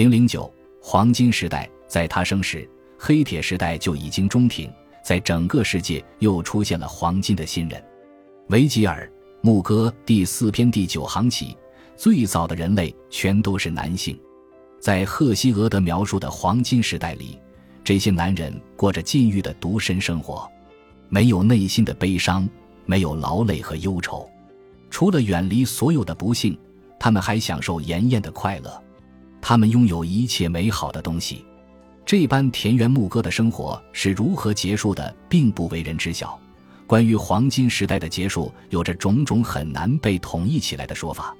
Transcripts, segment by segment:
零零九黄金时代，在他生时，黑铁时代就已经中停，在整个世界又出现了黄金的新人。维吉尔《牧歌》第四篇第九行起，最早的人类全都是男性。在赫西俄德描述的黄金时代里，这些男人过着禁欲的独身生活，没有内心的悲伤，没有劳累和忧愁，除了远离所有的不幸，他们还享受炎炎的快乐。他们拥有一切美好的东西。这般田园牧歌的生活是如何结束的，并不为人知晓。关于黄金时代的结束，有着种种很难被统一起来的说法。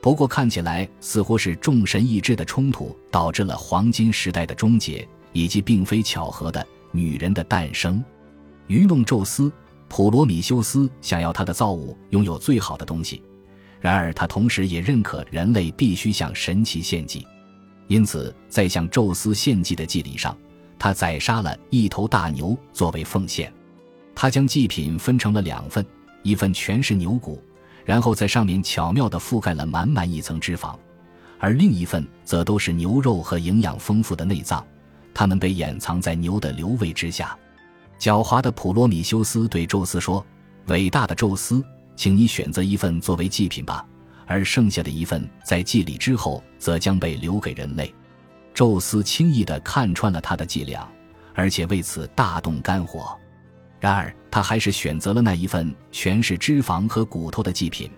不过看起来似乎是众神意志的冲突导致了黄金时代的终结，以及并非巧合的女人的诞生。愚弄宙斯，普罗米修斯想要他的造物拥有最好的东西，然而他同时也认可人类必须向神奇献祭。因此，在向宙斯献祭的祭礼上，他宰杀了一头大牛作为奉献。他将祭品分成了两份，一份全是牛骨。然后在上面巧妙地覆盖了满满一层脂肪，而另一份则都是牛肉和营养丰富的内脏，它们被掩藏在牛的瘤胃之下。狡猾的普罗米修斯对宙斯说：“伟大的宙斯，请你选择一份作为祭品吧，而剩下的一份在祭礼之后则将被留给人类。”宙斯轻易地看穿了他的伎俩，而且为此大动肝火。然而，他还是选择了那一份全是脂肪和骨头的祭品。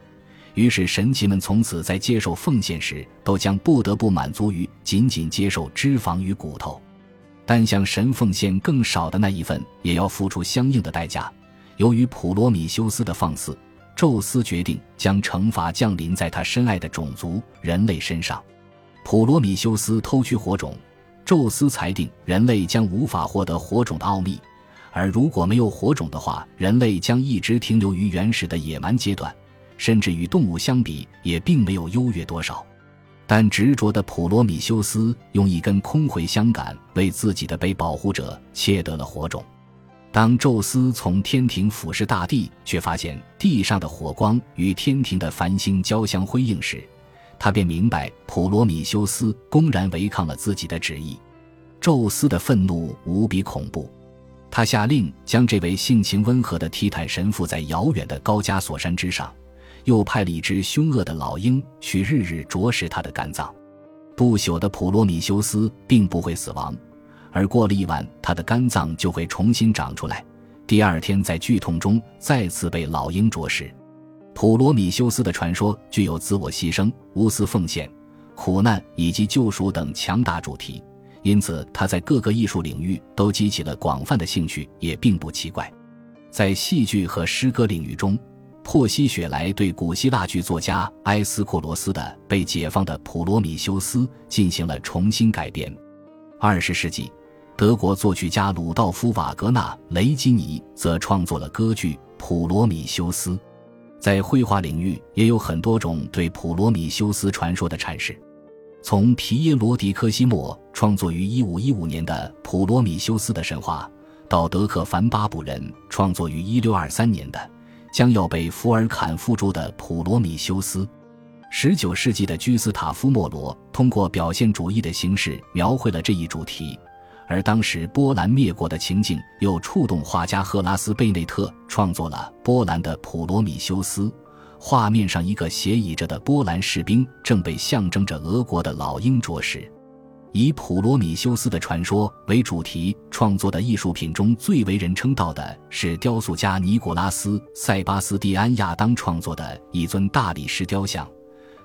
于是，神奇们从此在接受奉献时，都将不得不满足于仅仅接受脂肪与骨头。但向神奉献更少的那一份，也要付出相应的代价。由于普罗米修斯的放肆，宙斯决定将惩罚降临在他深爱的种族人类身上。普罗米修斯偷取火种，宙斯裁定人类将无法获得火种的奥秘。而如果没有火种的话，人类将一直停留于原始的野蛮阶段，甚至与动物相比也并没有优越多少。但执着的普罗米修斯用一根空茴香杆为自己的被保护者切得了火种。当宙斯从天庭俯视大地，却发现地上的火光与天庭的繁星交相辉映时，他便明白普罗米修斯公然违抗了自己的旨意。宙斯的愤怒无比恐怖。他下令将这位性情温和的提坦神父在遥远的高加索山之上，又派了一只凶恶的老鹰去日日啄食他的肝脏。不朽的普罗米修斯并不会死亡，而过了一晚，他的肝脏就会重新长出来。第二天，在剧痛中再次被老鹰啄食。普罗米修斯的传说具有自我牺牲、无私奉献、苦难以及救赎等强大主题。因此，他在各个艺术领域都激起了广泛的兴趣，也并不奇怪。在戏剧和诗歌领域中，珀西雪莱对古希腊剧作家埃斯库罗斯的《被解放的普罗米修斯》进行了重新改编。二十世纪，德国作曲家鲁道夫·瓦格纳·雷基尼则创作了歌剧《普罗米修斯》。在绘画领域，也有很多种对普罗米修斯传说的阐释。从皮耶罗·迪科西莫创作于1515年的《普罗米修斯的神话》，到德克·凡巴布人创作于1623年的将要被福尔坎附注的《普罗米修斯》，19世纪的居斯塔夫·莫罗通过表现主义的形式描绘了这一主题，而当时波兰灭国的情境又触动画家赫拉斯·贝内特创作了波兰的《普罗米修斯》。画面上，一个斜倚着的波兰士兵正被象征着俄国的老鹰啄食。以普罗米修斯的传说为主题创作的艺术品中最为人称道的是雕塑家尼古拉斯·塞巴斯蒂安·亚当创作的一尊大理石雕像，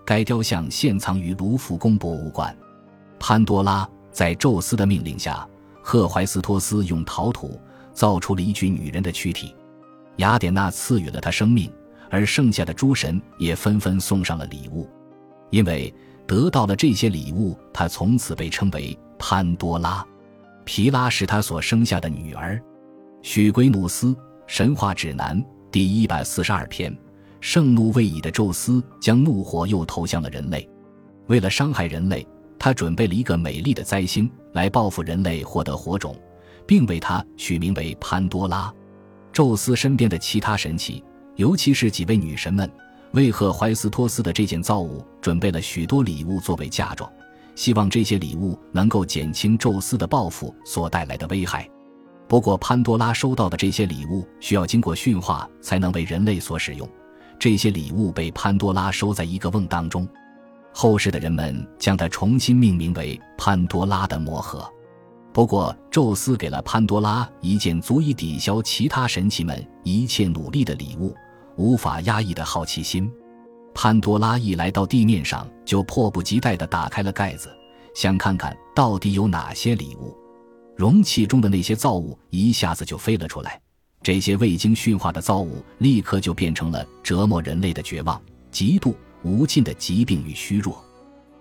该雕像现藏于卢浮宫博物馆。潘多拉在宙斯的命令下，赫淮斯托斯用陶土造出了一具女人的躯体，雅典娜赐予了她生命。而剩下的诸神也纷纷送上了礼物，因为得到了这些礼物，他从此被称为潘多拉。皮拉是他所生下的女儿。许圭努斯神话指南第一百四十二篇：盛怒未已的宙斯将怒火又投向了人类。为了伤害人类，他准备了一个美丽的灾星来报复人类获得火种，并为他取名为潘多拉。宙斯身边的其他神奇。尤其是几位女神们，为赫淮斯托斯的这件造物准备了许多礼物作为嫁妆，希望这些礼物能够减轻宙斯的报复所带来的危害。不过，潘多拉收到的这些礼物需要经过驯化才能为人类所使用。这些礼物被潘多拉收在一个瓮当中，后世的人们将它重新命名为潘多拉的魔盒。不过，宙斯给了潘多拉一件足以抵消其他神奇们一切努力的礼物——无法压抑的好奇心。潘多拉一来到地面上，就迫不及待地打开了盖子，想看看到底有哪些礼物。容器中的那些造物一下子就飞了出来，这些未经驯化的造物立刻就变成了折磨人类的绝望、嫉妒、无尽的疾病与虚弱。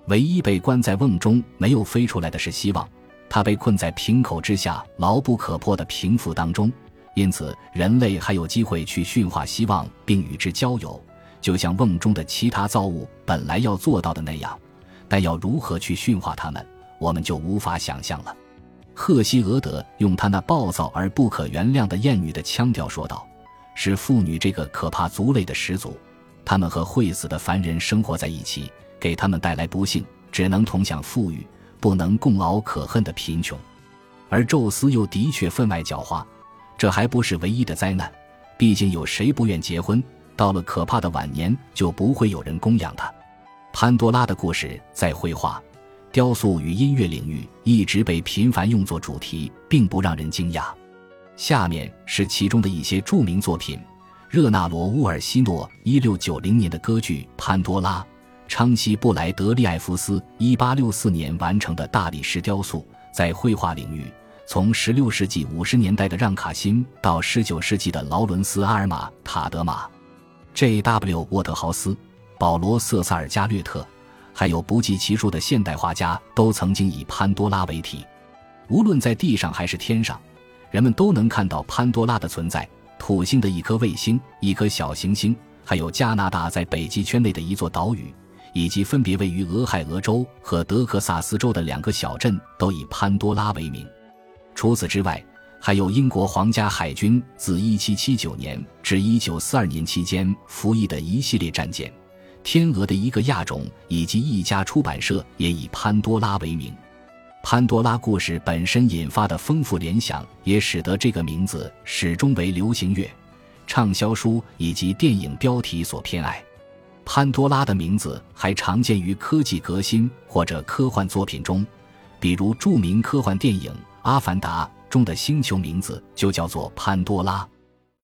唯一被关在瓮中没有飞出来的是希望，它被困在瓶口之下牢不可破的瓶腹当中，因此人类还有机会去驯化希望并与之交友。就像瓮中的其他造物本来要做到的那样，但要如何去驯化它们，我们就无法想象了。赫西俄德用他那暴躁而不可原谅的艳女的腔调说道：“是妇女这个可怕族类的始祖，他们和会死的凡人生活在一起，给他们带来不幸，只能同享富裕，不能共熬可恨的贫穷。而宙斯又的确分外狡猾，这还不是唯一的灾难，毕竟有谁不愿结婚？”到了可怕的晚年，就不会有人供养他。潘多拉的故事在绘画、雕塑与音乐领域一直被频繁用作主题，并不让人惊讶。下面是其中的一些著名作品：热那罗·乌尔西诺一六九零年的歌剧《潘多拉》，昌西·布莱德利艾夫斯一八六四年完成的大理石雕塑。在绘画领域，从十六世纪五十年代的让·卡辛到十九世纪的劳伦斯·阿尔玛·塔德玛。J.W. 沃特豪斯、保罗·瑟萨尔加略特，还有不计其数的现代画家，都曾经以潘多拉为题。无论在地上还是天上，人们都能看到潘多拉的存在。土星的一颗卫星、一颗小行星，还有加拿大在北极圈内的一座岛屿，以及分别位于俄亥俄州和德克萨斯州的两个小镇，都以潘多拉为名。除此之外，还有英国皇家海军自1779年至1942年期间服役的一系列战舰，天鹅的一个亚种，以及一家出版社也以潘多拉为名。潘多拉故事本身引发的丰富联想，也使得这个名字始终为流行乐、畅销书以及电影标题所偏爱。潘多拉的名字还常见于科技革新或者科幻作品中，比如著名科幻电影《阿凡达》。中的星球名字就叫做潘多拉。